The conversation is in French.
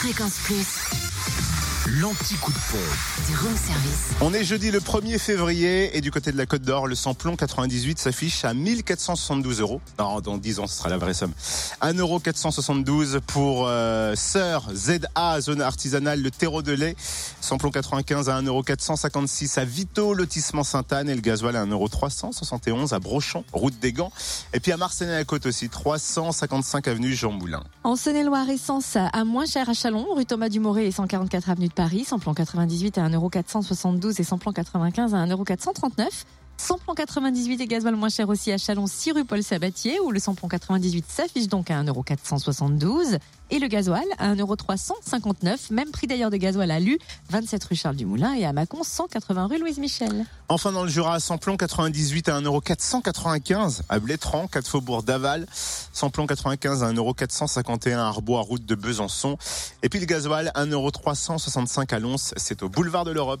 Fréquence Plus, L'anti-coup de pompe. Du room service. On est jeudi le 1er février et du côté de la Côte d'Or, le samplon 98 s'affiche à 1472 euros. Non, dans 10 ans, ce sera la vraie somme. 1 euro 472 pour euh, Sœur ZA, zone artisanale, le terreau de lait. Samplon 95 à 1 euro 456 à Vito, lotissement Sainte-Anne et le gasoil à 1 euro 371 à Brochon, route des Gants. Et puis à Marseille-la-Côte aussi, 355 avenue Jean Moulin. En Saône-et-Loire, essence à moins cher à Chalon, rue Thomas Dumoré et 144 avenue de Paris, samplon 98 à 1,472€ et samplon 95 à 1,439€. Samplon 98 et gasoil moins cher aussi à Chalon, 6 rue Paul Sabatier, où le samplon 98 s'affiche donc à 1,472€ et le gasoil à 1,359€. Même prix d'ailleurs de gasoil à Lu, 27 rue Charles Dumoulin et à Mâcon, 180 rue Louise Michel. Enfin dans le Jura, samplon 98 à 1,495€ à Blétran, 4 faubourg d'Aval. Samplon 95 à 1,451€ à Arbois, route de Besançon. Et puis le gasoil, 1,365€ à Lons, c'est au boulevard de l'Europe.